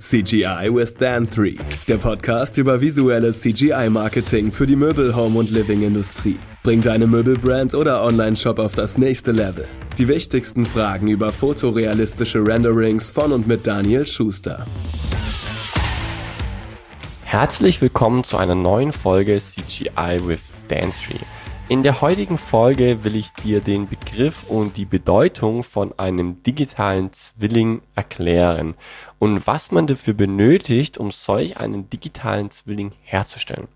CGI with Dan 3, der Podcast über visuelles CGI-Marketing für die Möbel-, Home- und Living-Industrie. Bringt deine Möbelbrand oder Online-Shop auf das nächste Level. Die wichtigsten Fragen über fotorealistische Renderings von und mit Daniel Schuster. Herzlich willkommen zu einer neuen Folge CGI with Dan 3. In der heutigen Folge will ich dir den Begriff und die Bedeutung von einem digitalen Zwilling erklären und was man dafür benötigt, um solch einen digitalen Zwilling herzustellen.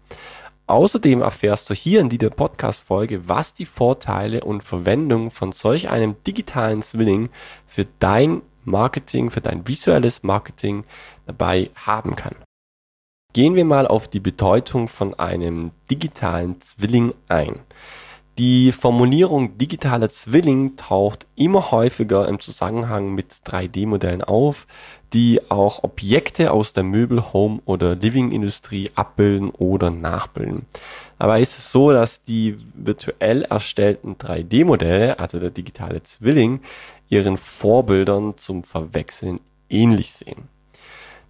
Außerdem erfährst du hier in dieser Podcast-Folge, was die Vorteile und Verwendung von solch einem digitalen Zwilling für dein Marketing, für dein visuelles Marketing dabei haben kann. Gehen wir mal auf die Bedeutung von einem digitalen Zwilling ein. Die Formulierung digitaler Zwilling taucht immer häufiger im Zusammenhang mit 3D-Modellen auf, die auch Objekte aus der Möbel-, Home- oder Living-Industrie abbilden oder nachbilden. Aber ist es so, dass die virtuell erstellten 3D-Modelle, also der digitale Zwilling, ihren Vorbildern zum Verwechseln ähnlich sehen.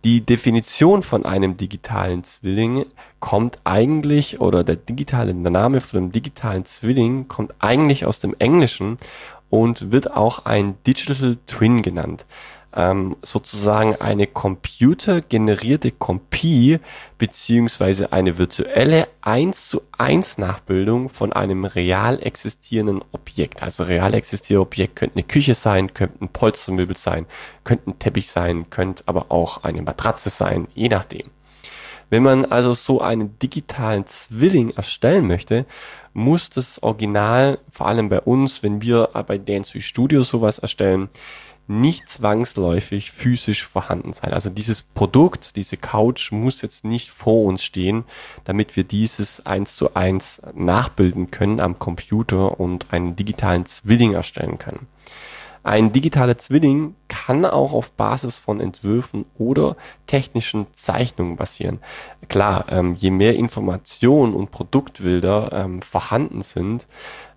Die Definition von einem digitalen Zwilling kommt eigentlich, oder der digitale der Name von einem digitalen Zwilling kommt eigentlich aus dem Englischen und wird auch ein Digital Twin genannt ähm, sozusagen eine computergenerierte Kopie beziehungsweise eine virtuelle 1 zu 1 Nachbildung von einem real existierenden Objekt. Also real existierende Objekt könnte eine Küche sein, könnte ein Polstermöbel sein, könnte ein Teppich sein, könnte aber auch eine Matratze sein, je nachdem. Wenn man also so einen digitalen Zwilling erstellen möchte, muss das Original, vor allem bei uns, wenn wir bei Dance Studio sowas erstellen, nicht zwangsläufig physisch vorhanden sein. Also dieses Produkt, diese Couch muss jetzt nicht vor uns stehen, damit wir dieses eins zu eins nachbilden können am Computer und einen digitalen Zwilling erstellen können. Ein digitaler Zwilling kann auch auf Basis von Entwürfen oder technischen Zeichnungen basieren. Klar, ähm, je mehr Informationen und Produktbilder ähm, vorhanden sind,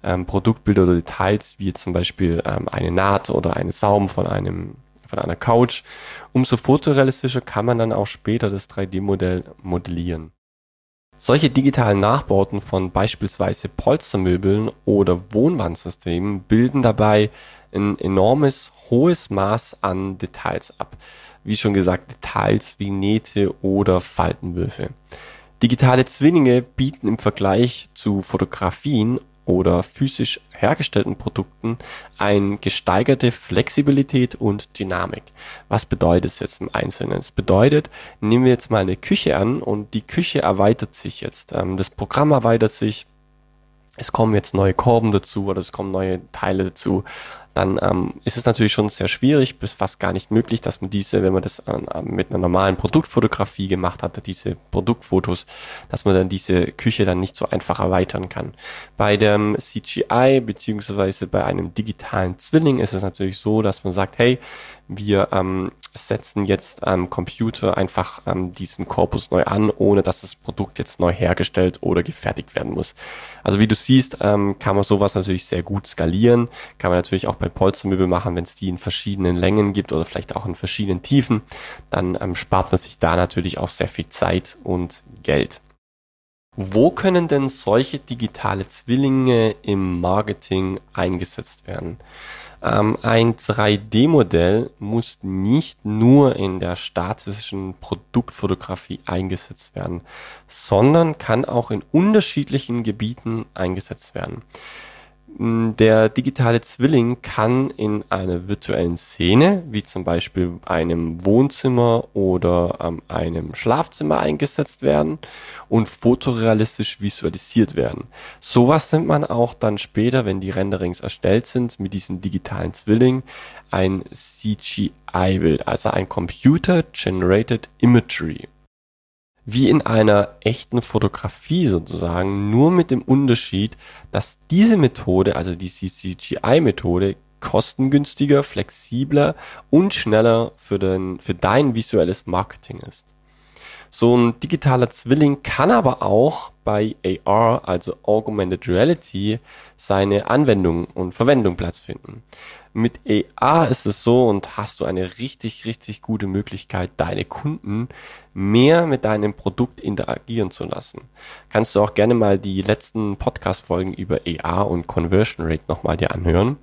ähm, Produktbilder oder Details, wie zum Beispiel ähm, eine Naht oder eine Saum von einem von einer Couch, umso fotorealistischer kann man dann auch später das 3D-Modell modellieren. Solche digitalen Nachbauten von beispielsweise Polstermöbeln oder Wohnwandsystemen bilden dabei ein enormes hohes Maß an Details ab. Wie schon gesagt, Details wie Nähte oder Faltenwürfe. Digitale Zwillinge bieten im Vergleich zu Fotografien oder physisch hergestellten Produkten eine gesteigerte Flexibilität und Dynamik. Was bedeutet es jetzt im Einzelnen? Es bedeutet, nehmen wir jetzt mal eine Küche an und die Küche erweitert sich jetzt. Ähm, das Programm erweitert sich, es kommen jetzt neue Korben dazu oder es kommen neue Teile dazu dann ähm, ist es natürlich schon sehr schwierig, bis fast gar nicht möglich, dass man diese, wenn man das äh, mit einer normalen Produktfotografie gemacht hatte, diese Produktfotos, dass man dann diese Küche dann nicht so einfach erweitern kann. Bei dem CGI beziehungsweise bei einem digitalen Zwilling ist es natürlich so, dass man sagt, hey, wir ähm, setzen jetzt am Computer einfach ähm, diesen Korpus neu an, ohne dass das Produkt jetzt neu hergestellt oder gefertigt werden muss. Also wie du siehst, ähm, kann man sowas natürlich sehr gut skalieren, kann man natürlich auch bei Polstermöbel machen, wenn es die in verschiedenen Längen gibt oder vielleicht auch in verschiedenen Tiefen, dann ähm, spart man sich da natürlich auch sehr viel Zeit und Geld. Wo können denn solche digitale Zwillinge im Marketing eingesetzt werden? Ähm, ein 3D-Modell muss nicht nur in der statischen Produktfotografie eingesetzt werden, sondern kann auch in unterschiedlichen Gebieten eingesetzt werden. Der digitale Zwilling kann in einer virtuellen Szene, wie zum Beispiel einem Wohnzimmer oder ähm, einem Schlafzimmer eingesetzt werden und fotorealistisch visualisiert werden. Sowas nimmt man auch dann später, wenn die Renderings erstellt sind, mit diesem digitalen Zwilling ein CGI-Bild, also ein Computer Generated Imagery wie in einer echten Fotografie sozusagen, nur mit dem Unterschied, dass diese Methode, also die CCGI-Methode, kostengünstiger, flexibler und schneller für, den, für dein visuelles Marketing ist. So ein digitaler Zwilling kann aber auch bei AR, also Augmented Reality, seine Anwendung und Verwendung Platz finden. Mit AR ist es so und hast du eine richtig, richtig gute Möglichkeit, deine Kunden mehr mit deinem Produkt interagieren zu lassen. Kannst du auch gerne mal die letzten Podcast-Folgen über AR und Conversion Rate nochmal dir anhören.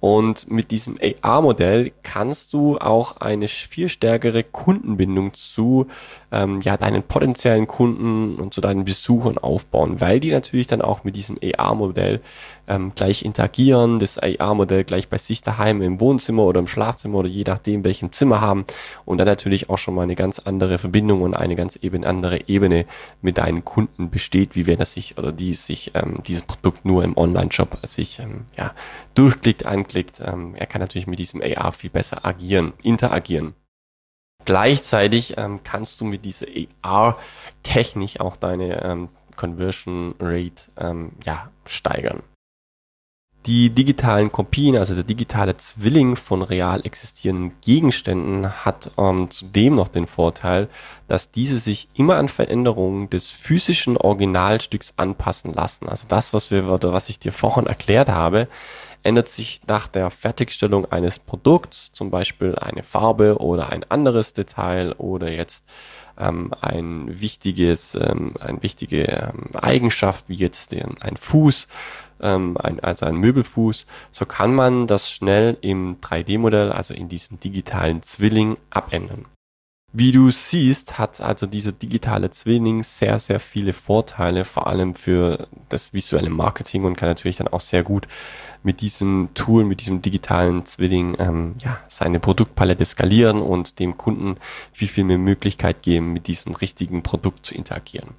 Und mit diesem AR-Modell kannst du auch eine viel stärkere Kundenbindung zu ähm, ja, deinen potenziellen Kunden und zu deinen Besuchern aufbauen, weil die natürlich dann auch mit diesem AR-Modell ähm, gleich interagieren, das AR-Modell gleich bei sich daheim im Wohnzimmer oder im Schlafzimmer oder je nachdem welchem Zimmer haben und dann natürlich auch schon mal eine ganz andere Verbindung und eine ganz eben andere Ebene mit deinen Kunden besteht, wie wenn er sich oder die sich ähm, dieses Produkt nur im Online-Shop sich ähm, ja, durchklickt, anklickt. Ähm, er kann natürlich mit diesem AR viel besser agieren, interagieren. Gleichzeitig ähm, kannst du mit dieser AR-Technik auch deine ähm, Conversion Rate ähm, ja, steigern. Die digitalen Kopien, also der digitale Zwilling von real existierenden Gegenständen, hat ähm, zudem noch den Vorteil, dass diese sich immer an Veränderungen des physischen Originalstücks anpassen lassen. Also das, was wir, was ich dir vorhin erklärt habe, ändert sich nach der Fertigstellung eines Produkts, zum Beispiel eine Farbe oder ein anderes Detail oder jetzt ähm, ein wichtiges, ähm, eine wichtige ähm, Eigenschaft wie jetzt den, ein Fuß ähm, ein, also ein Möbelfuß, so kann man das schnell im 3D-Modell, also in diesem digitalen Zwilling, abändern. Wie du siehst, hat also dieser digitale Zwilling sehr, sehr viele Vorteile, vor allem für das visuelle Marketing und kann natürlich dann auch sehr gut mit diesem Tool, mit diesem digitalen Zwilling, ähm, ja, seine Produktpalette skalieren und dem Kunden viel, viel mehr Möglichkeit geben, mit diesem richtigen Produkt zu interagieren.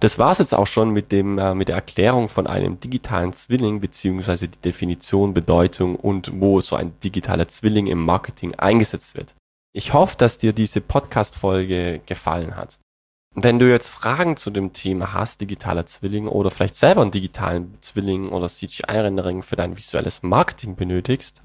Das war's jetzt auch schon mit dem äh, mit der Erklärung von einem digitalen Zwilling beziehungsweise die Definition, Bedeutung und wo so ein digitaler Zwilling im Marketing eingesetzt wird. Ich hoffe, dass dir diese Podcast-Folge gefallen hat. Wenn du jetzt Fragen zu dem Thema hast, digitaler Zwilling oder vielleicht selber einen digitalen Zwilling oder CGI-Rendering für dein visuelles Marketing benötigst,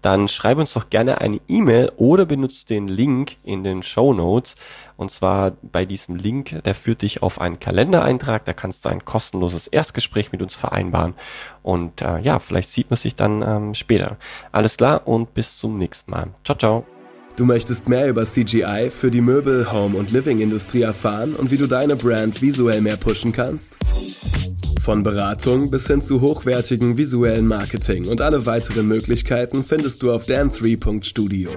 dann schreib uns doch gerne eine E-Mail oder benutze den Link in den Show Notes. Und zwar bei diesem Link, der führt dich auf einen Kalendereintrag. Da kannst du ein kostenloses Erstgespräch mit uns vereinbaren. Und äh, ja, vielleicht sieht man sich dann ähm, später. Alles klar und bis zum nächsten Mal. Ciao, ciao. Du möchtest mehr über CGI für die Möbel-, Home- und Living-Industrie erfahren und wie du deine Brand visuell mehr pushen kannst? Von Beratung bis hin zu hochwertigen visuellen Marketing und alle weiteren Möglichkeiten findest du auf dan3.studio.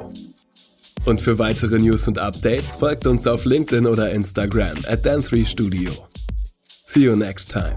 Und für weitere News und Updates folgt uns auf LinkedIn oder Instagram at dan3studio. See you next time.